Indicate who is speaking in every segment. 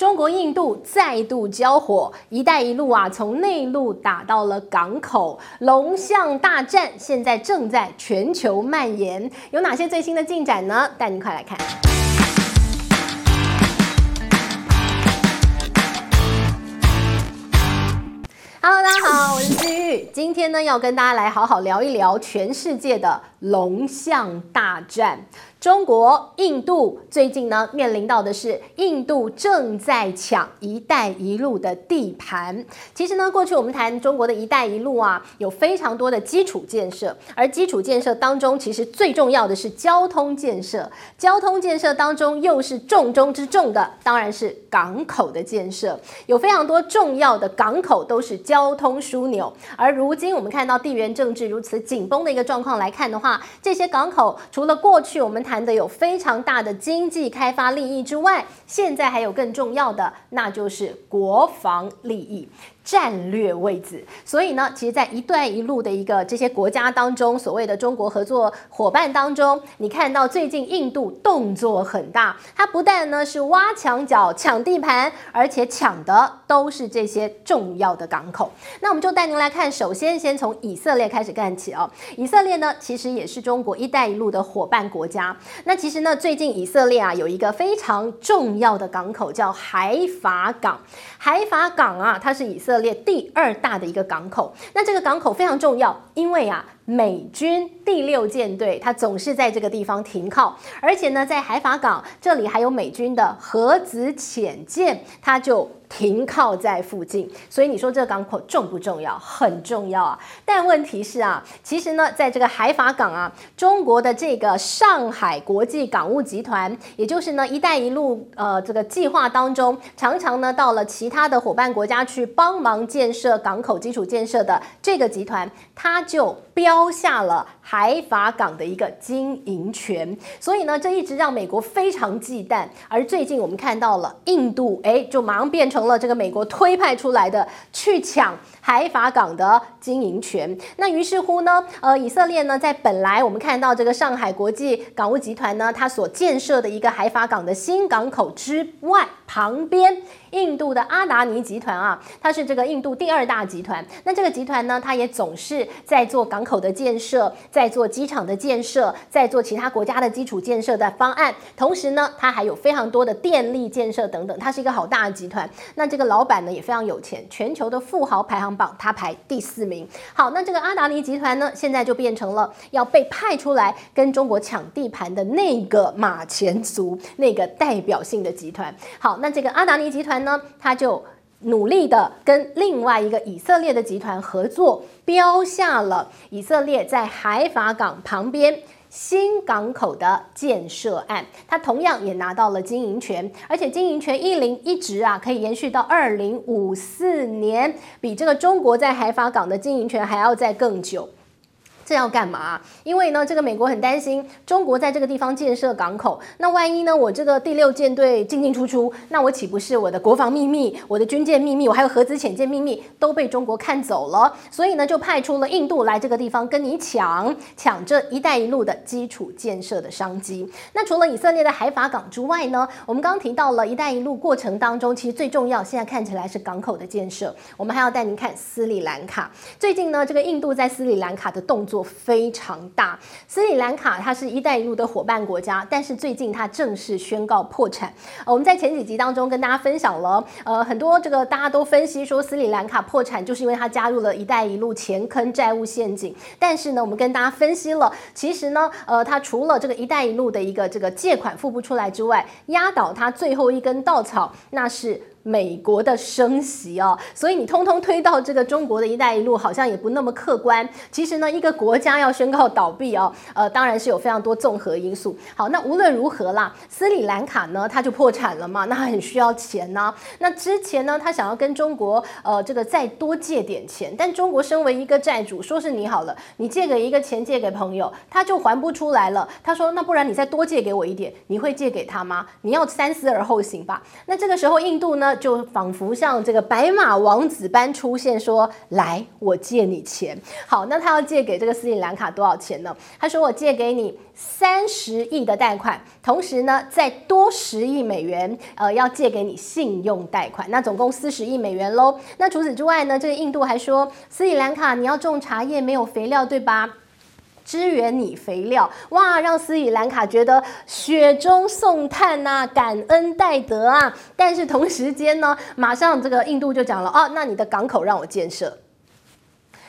Speaker 1: 中国、印度再度交火，“一带一路”啊，从内陆打到了港口，龙象大战现在正在全球蔓延。有哪些最新的进展呢？带您快来看。Hello，大家好，我是姿玉，今天呢要跟大家来好好聊一聊全世界的龙象大战。中国、印度最近呢面临到的是印度正在抢“一带一路”的地盘。其实呢，过去我们谈中国的一带一路啊，有非常多的基础建设，而基础建设当中，其实最重要的是交通建设。交通建设当中，又是重中之重的，当然是港口的建设。有非常多重要的港口都是交通枢纽。而如今我们看到地缘政治如此紧绷的一个状况来看的话，这些港口除了过去我们谈的有非常大的经济开发利益之外，现在还有更重要的，那就是国防利益。战略位置，所以呢，其实，在一带一路的一个这些国家当中，所谓的中国合作伙伴当中，你看到最近印度动作很大，它不但呢是挖墙脚抢地盘，而且抢的都是这些重要的港口。那我们就带您来看，首先先从以色列开始干起哦。以色列呢，其实也是中国一带一路的伙伴国家。那其实呢，最近以色列啊有一个非常重要的港口叫海法港，海法港啊，它是以色色。列第二大的一个港口，那这个港口非常重要，因为啊，美军第六舰队它总是在这个地方停靠，而且呢，在海法港这里还有美军的核子潜舰，它就。停靠在附近，所以你说这个港口重不重要？很重要啊！但问题是啊，其实呢，在这个海法港啊，中国的这个上海国际港务集团，也就是呢“一带一路”呃这个计划当中，常常呢到了其他的伙伴国家去帮忙建设港口基础建设的这个集团，它就标下了海法港的一个经营权，所以呢，这一直让美国非常忌惮。而最近我们看到了印度，哎，就马上变。成了这个美国推派出来的去抢海法港的经营权。那于是乎呢，呃，以色列呢，在本来我们看到这个上海国际港务集团呢，它所建设的一个海法港的新港口之外，旁边。印度的阿达尼集团啊，它是这个印度第二大集团。那这个集团呢，它也总是在做港口的建设，在做机场的建设，在做其他国家的基础建设的方案。同时呢，它还有非常多的电力建设等等。它是一个好大的集团。那这个老板呢，也非常有钱，全球的富豪排行榜它排第四名。好，那这个阿达尼集团呢，现在就变成了要被派出来跟中国抢地盘的那个马前卒，那个代表性的集团。好，那这个阿达尼集团。呢，他就努力的跟另外一个以色列的集团合作，标下了以色列在海法港旁边新港口的建设案。他同样也拿到了经营权，而且经营权一零一直啊可以延续到二零五四年，比这个中国在海法港的经营权还要再更久。这要干嘛？因为呢，这个美国很担心中国在这个地方建设港口，那万一呢，我这个第六舰队进进出出，那我岂不是我的国防秘密、我的军舰秘密，我还有核子潜舰秘密都被中国看走了？所以呢，就派出了印度来这个地方跟你抢抢这一带一路的基础建设的商机。那除了以色列的海法港之外呢，我们刚刚提到了一带一路过程当中，其实最重要，现在看起来是港口的建设。我们还要带您看斯里兰卡。最近呢，这个印度在斯里兰卡的动作。非常大，斯里兰卡它是一带一路的伙伴国家，但是最近它正式宣告破产。呃，我们在前几集当中跟大家分享了，呃，很多这个大家都分析说斯里兰卡破产就是因为它加入了一带一路前坑债务陷阱。但是呢，我们跟大家分析了，其实呢，呃，它除了这个一带一路的一个这个借款付不出来之外，压倒它最后一根稻草，那是。美国的升息哦，所以你通通推到这个中国的一带一路，好像也不那么客观。其实呢，一个国家要宣告倒闭哦，呃，当然是有非常多综合因素。好，那无论如何啦，斯里兰卡呢，它就破产了嘛，那很需要钱呢。那之前呢，他想要跟中国呃这个再多借点钱，但中国身为一个债主，说是你好了，你借给一个钱借给朋友，他就还不出来了。他说，那不然你再多借给我一点，你会借给他吗？你要三思而后行吧。那这个时候印度呢？就仿佛像这个白马王子般出现，说：“来，我借你钱。”好，那他要借给这个斯里兰卡多少钱呢？他说：“我借给你三十亿的贷款，同时呢，再多十亿美元，呃，要借给你信用贷款，那总共四十亿美元喽。那除此之外呢，这个印度还说，斯里兰卡你要种茶叶没有肥料，对吧？”支援你肥料，哇，让斯里兰卡觉得雪中送炭呐、感恩戴德啊！但是同时间呢，马上这个印度就讲了，哦，那你的港口让我建设。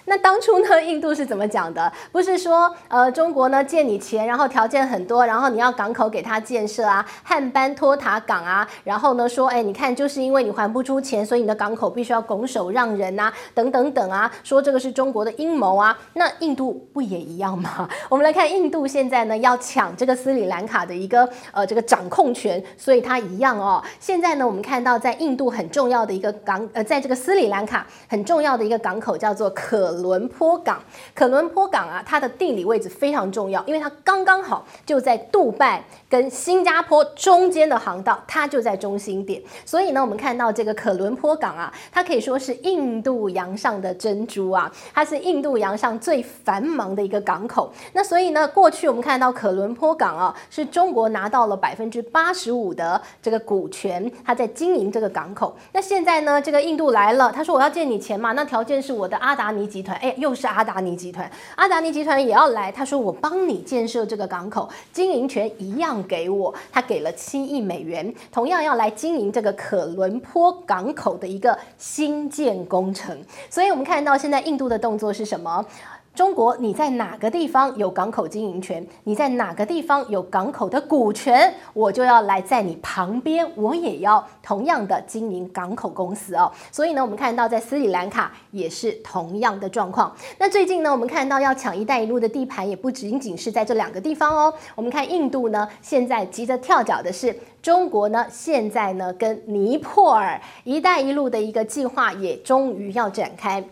Speaker 1: 那当初呢，印度是怎么讲的？不是说，呃，中国呢借你钱，然后条件很多，然后你要港口给他建设啊，汉班托塔港啊，然后呢说，哎，你看，就是因为你还不出钱，所以你的港口必须要拱手让人啊，等等等啊，说这个是中国的阴谋啊。那印度不也一样吗？我们来看印度现在呢要抢这个斯里兰卡的一个呃这个掌控权，所以它一样哦。现在呢我们看到在印度很重要的一个港，呃，在这个斯里兰卡很重要的一个港口叫做可。可伦坡港，可伦坡港啊，它的地理位置非常重要，因为它刚刚好就在杜拜跟新加坡中间的航道，它就在中心点。所以呢，我们看到这个可伦坡港啊，它可以说是印度洋上的珍珠啊，它是印度洋上最繁忙的一个港口。那所以呢，过去我们看到可伦坡港啊，是中国拿到了百分之八十五的这个股权，它在经营这个港口。那现在呢，这个印度来了，他说我要借你钱嘛，那条件是我的阿达尼集团。哎，又是阿达尼集团，阿达尼集团也要来。他说：“我帮你建设这个港口，经营权一样给我。”他给了七亿美元，同样要来经营这个可伦坡港口的一个新建工程。所以，我们看到现在印度的动作是什么？中国，你在哪个地方有港口经营权？你在哪个地方有港口的股权？我就要来在你旁边，我也要同样的经营港口公司哦。所以呢，我们看到在斯里兰卡也是同样的状况。那最近呢，我们看到要抢“一带一路”的地盘，也不仅仅是在这两个地方哦。我们看印度呢，现在急着跳脚的是中国呢，现在呢跟尼泊尔“一带一路”的一个计划也终于要展开。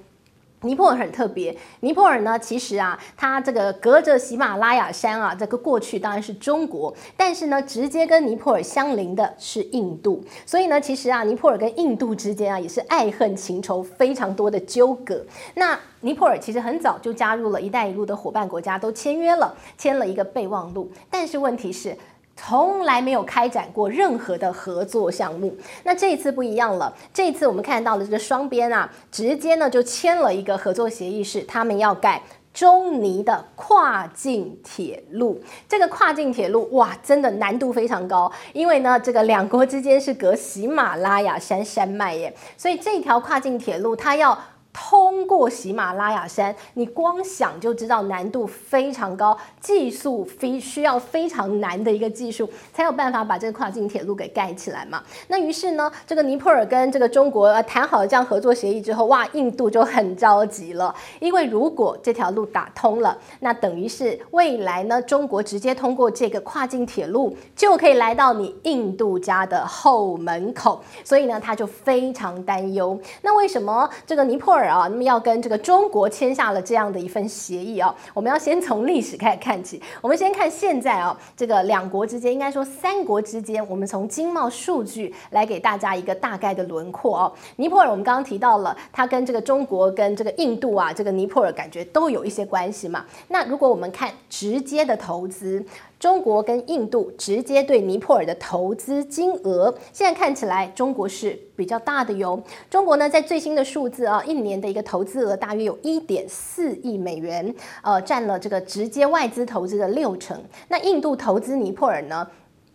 Speaker 1: 尼泊尔很特别，尼泊尔呢，其实啊，它这个隔着喜马拉雅山啊，这个过去当然是中国，但是呢，直接跟尼泊尔相邻的是印度，所以呢，其实啊，尼泊尔跟印度之间啊，也是爱恨情仇非常多的纠葛。那尼泊尔其实很早就加入了一带一路的伙伴国家，都签约了，签了一个备忘录，但是问题是。从来没有开展过任何的合作项目，那这一次不一样了。这一次我们看到的这个双边啊，直接呢就签了一个合作协议，是他们要盖中尼的跨境铁路。这个跨境铁路哇，真的难度非常高，因为呢，这个两国之间是隔喜马拉雅山山脉耶，所以这条跨境铁路它要。通过喜马拉雅山，你光想就知道难度非常高，技术非需要非常难的一个技术，才有办法把这个跨境铁路给盖起来嘛。那于是呢，这个尼泊尔跟这个中国呃谈好了这样合作协议之后，哇，印度就很着急了，因为如果这条路打通了，那等于是未来呢，中国直接通过这个跨境铁路就可以来到你印度家的后门口，所以呢，他就非常担忧。那为什么这个尼泊尔？啊，那么要跟这个中国签下了这样的一份协议啊，我们要先从历史开始看起。我们先看现在啊，这个两国之间，应该说三国之间，我们从经贸数据来给大家一个大概的轮廓哦。尼泊尔我们刚刚提到了，它跟这个中国跟这个印度啊，这个尼泊尔感觉都有一些关系嘛。那如果我们看直接的投资。中国跟印度直接对尼泊尔的投资金额，现在看起来中国是比较大的哟。中国呢，在最新的数字啊，一年的一个投资额大约有一点四亿美元，呃，占了这个直接外资投资的六成。那印度投资尼泊尔呢，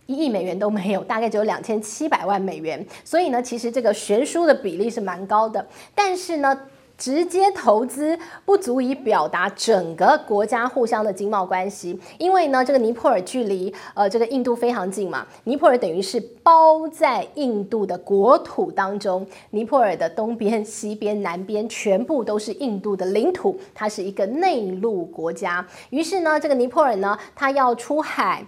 Speaker 1: 一亿美元都没有，大概只有两千七百万美元。所以呢，其实这个悬殊的比例是蛮高的。但是呢，直接投资不足以表达整个国家互相的经贸关系，因为呢，这个尼泊尔距离呃这个印度非常近嘛，尼泊尔等于是包在印度的国土当中，尼泊尔的东边、西边、南边全部都是印度的领土，它是一个内陆国家。于是呢，这个尼泊尔呢，它要出海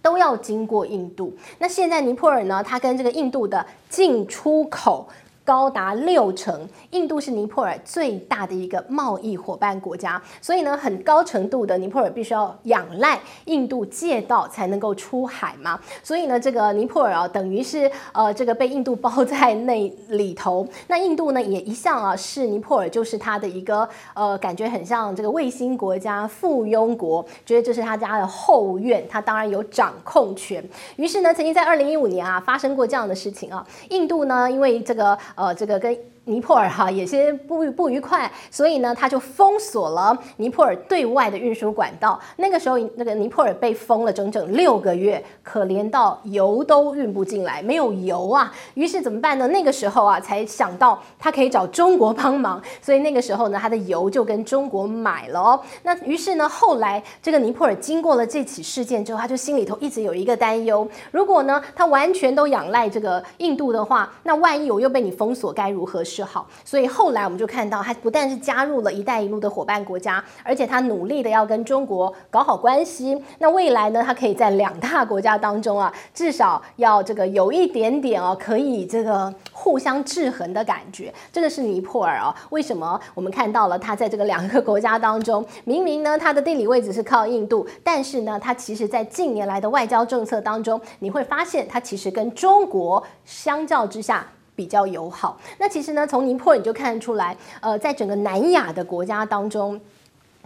Speaker 1: 都要经过印度。那现在尼泊尔呢，它跟这个印度的进出口。高达六成。印度是尼泊尔最大的一个贸易伙伴国家，所以呢，很高程度的尼泊尔必须要仰赖印度借道才能够出海嘛。所以呢，这个尼泊尔啊，等于是呃，这个被印度包在那里头。那印度呢，也一向啊是尼泊尔就是他的一个呃，感觉很像这个卫星国家、附庸国，觉得这是他家的后院，他当然有掌控权。于是呢，曾经在二零一五年啊，发生过这样的事情啊，印度呢，因为这个哦，这个跟尼泊尔哈有些不不愉快，所以呢，他就封锁了尼泊尔对外的运输管道。那个时候，那个尼泊尔被封了整整六个月，可怜到油都运不进来，没有油啊。于是怎么办呢？那个时候啊，才想到他可以找中国帮忙。所以那个时候呢，他的油就跟中国买了哦。那于是呢，后来这个尼泊尔经过了这起事件之后，他就心里头一直有一个担忧：如果呢，他完全都仰赖这个印度的话，那万一我又被你封锁，该如何是好，所以后来我们就看到，他不但是加入了一带一路的伙伴国家，而且他努力的要跟中国搞好关系。那未来呢，他可以在两大国家当中啊，至少要这个有一点点哦，可以这个互相制衡的感觉。这个是尼泊尔啊，为什么我们看到了他在这个两个国家当中，明明呢他的地理位置是靠印度，但是呢，他其实在近年来的外交政策当中，你会发现他其实跟中国相较之下。比较友好。那其实呢，从尼泊尔你就看得出来，呃，在整个南亚的国家当中。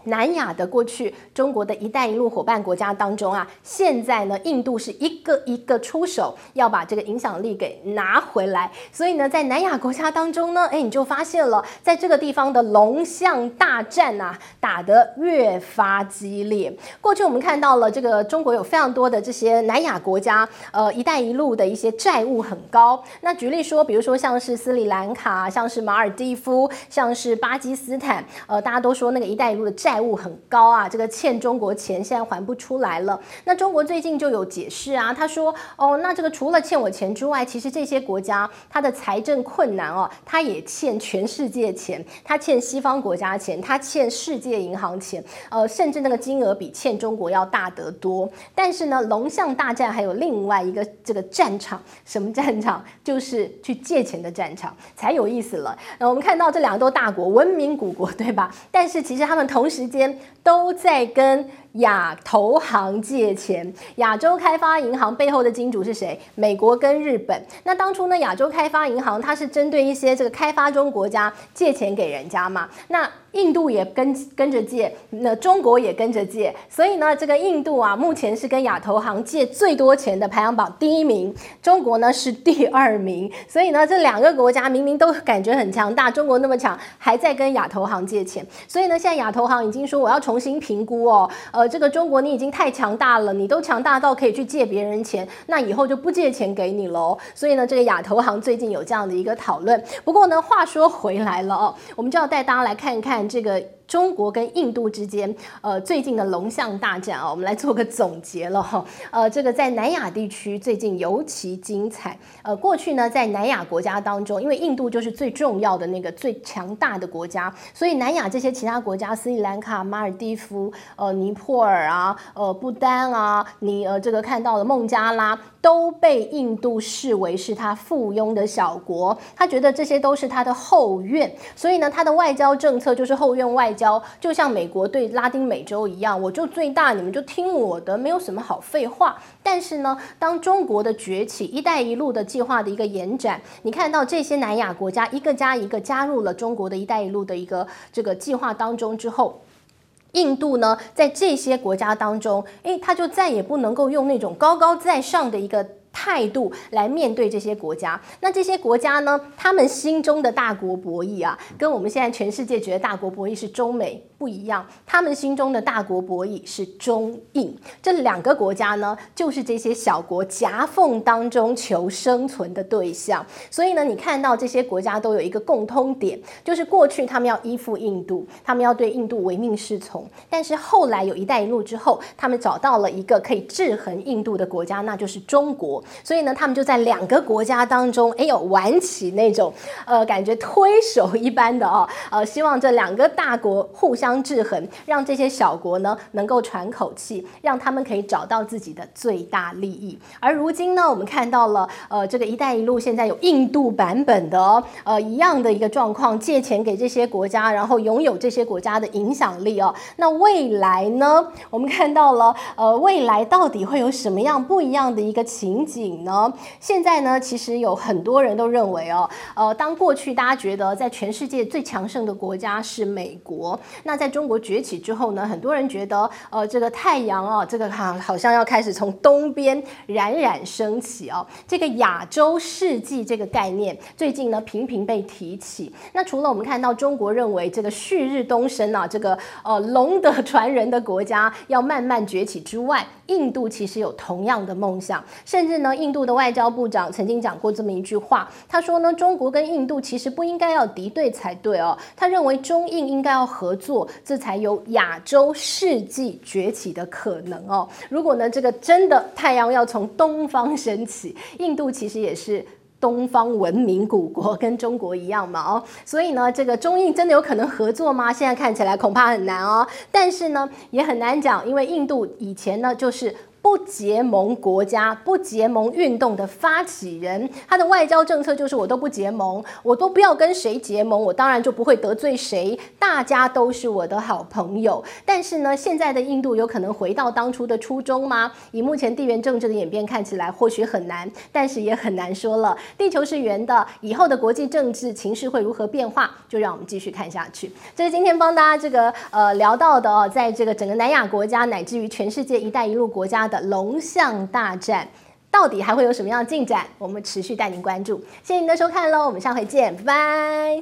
Speaker 1: 南亚的过去，中国的一带一路伙伴国家当中啊，现在呢，印度是一个一个出手，要把这个影响力给拿回来。所以呢，在南亚国家当中呢，哎，你就发现了，在这个地方的龙象大战啊，打得越发激烈。过去我们看到了，这个中国有非常多的这些南亚国家，呃，一带一路的一些债务很高。那举例说，比如说像是斯里兰卡，像是马尔蒂夫，像是巴基斯坦，呃，大家都说那个一带一路的债。债务很高啊，这个欠中国钱现在还不出来了。那中国最近就有解释啊，他说哦，那这个除了欠我钱之外，其实这些国家它的财政困难哦，它也欠全世界钱，它欠西方国家钱，它欠世界银行钱，呃，甚至那个金额比欠中国要大得多。但是呢，龙象大战还有另外一个这个战场，什么战场？就是去借钱的战场，才有意思了。那我们看到这两个都大国，文明古国，对吧？但是其实他们同时时间都在跟亚投行借钱，亚洲开发银行背后的金主是谁？美国跟日本。那当初呢，亚洲开发银行它是针对一些这个开发中国家借钱给人家嘛？那印度也跟跟着借，那中国也跟着借，所以呢，这个印度啊，目前是跟亚投行借最多钱的排行榜第一名，中国呢是第二名。所以呢，这两个国家明明都感觉很强大，中国那么强，还在跟亚投行借钱。所以呢，现在亚投行已经说我要重新评估哦，呃，这个中国你已经太强大了，你都强大到可以去借别人钱，那以后就不借钱给你喽。所以呢，这个亚投行最近有这样的一个讨论。不过呢，话说回来了哦，我们就要带大家来看一看。这个中国跟印度之间，呃，最近的龙象大战啊，我们来做个总结了哈。呃，这个在南亚地区最近尤其精彩。呃，过去呢，在南亚国家当中，因为印度就是最重要的那个最强大的国家，所以南亚这些其他国家，斯里兰卡、马尔地夫、呃，尼泊尔啊、呃，不丹啊，你呃，这个看到的孟加拉。都被印度视为是他附庸的小国，他觉得这些都是他的后院，所以呢，他的外交政策就是后院外交，就像美国对拉丁美洲一样，我就最大，你们就听我的，没有什么好废话。但是呢，当中国的崛起，一带一路的计划的一个延展，你看到这些南亚国家一个加一个加入了中国的一带一路的一个这个计划当中之后。印度呢，在这些国家当中，诶，他就再也不能够用那种高高在上的一个态度来面对这些国家。那这些国家呢，他们心中的大国博弈啊，跟我们现在全世界觉得大国博弈是中美。不一样，他们心中的大国博弈是中印这两个国家呢，就是这些小国夹缝当中求生存的对象。所以呢，你看到这些国家都有一个共通点，就是过去他们要依附印度，他们要对印度唯命是从。但是后来有一带一路之后，他们找到了一个可以制衡印度的国家，那就是中国。所以呢，他们就在两个国家当中，哎呦，玩起那种呃感觉推手一般的哦，呃，希望这两个大国互相。制衡，让这些小国呢能够喘口气，让他们可以找到自己的最大利益。而如今呢，我们看到了，呃，这个“一带一路”现在有印度版本的哦，呃，一样的一个状况，借钱给这些国家，然后拥有这些国家的影响力哦。那未来呢，我们看到了，呃，未来到底会有什么样不一样的一个情景呢？现在呢，其实有很多人都认为哦，呃，当过去大家觉得在全世界最强盛的国家是美国，那在中国崛起之后呢，很多人觉得，呃，这个太阳哦，这个好好像要开始从东边冉冉升起哦。这个亚洲世纪这个概念最近呢频频被提起。那除了我们看到中国认为这个旭日东升啊，这个呃龙的传人的国家要慢慢崛起之外，印度其实有同样的梦想，甚至呢，印度的外交部长曾经讲过这么一句话，他说呢，中国跟印度其实不应该要敌对才对哦，他认为中印应该要合作，这才有亚洲世纪崛起的可能哦。如果呢，这个真的太阳要从东方升起，印度其实也是东方文明古国，跟中国一样嘛哦，所以呢，这个中印真的有可能合作吗？现在看起来恐怕很难哦，但是呢，也很难讲，因为印度以前呢就是。不结盟国家、不结盟运动的发起人，他的外交政策就是我都不结盟，我都不要跟谁结盟，我当然就不会得罪谁，大家都是我的好朋友。但是呢，现在的印度有可能回到当初的初衷吗？以目前地缘政治的演变看起来，或许很难，但是也很难说了。地球是圆的，以后的国际政治情势会如何变化？就让我们继续看下去。这是今天帮大家这个呃聊到的哦，在这个整个南亚国家，乃至于全世界“一带一路”国家的龙象大战到底还会有什么样的进展？我们持续带您关注。谢谢您的收看喽，我们下回见，拜拜。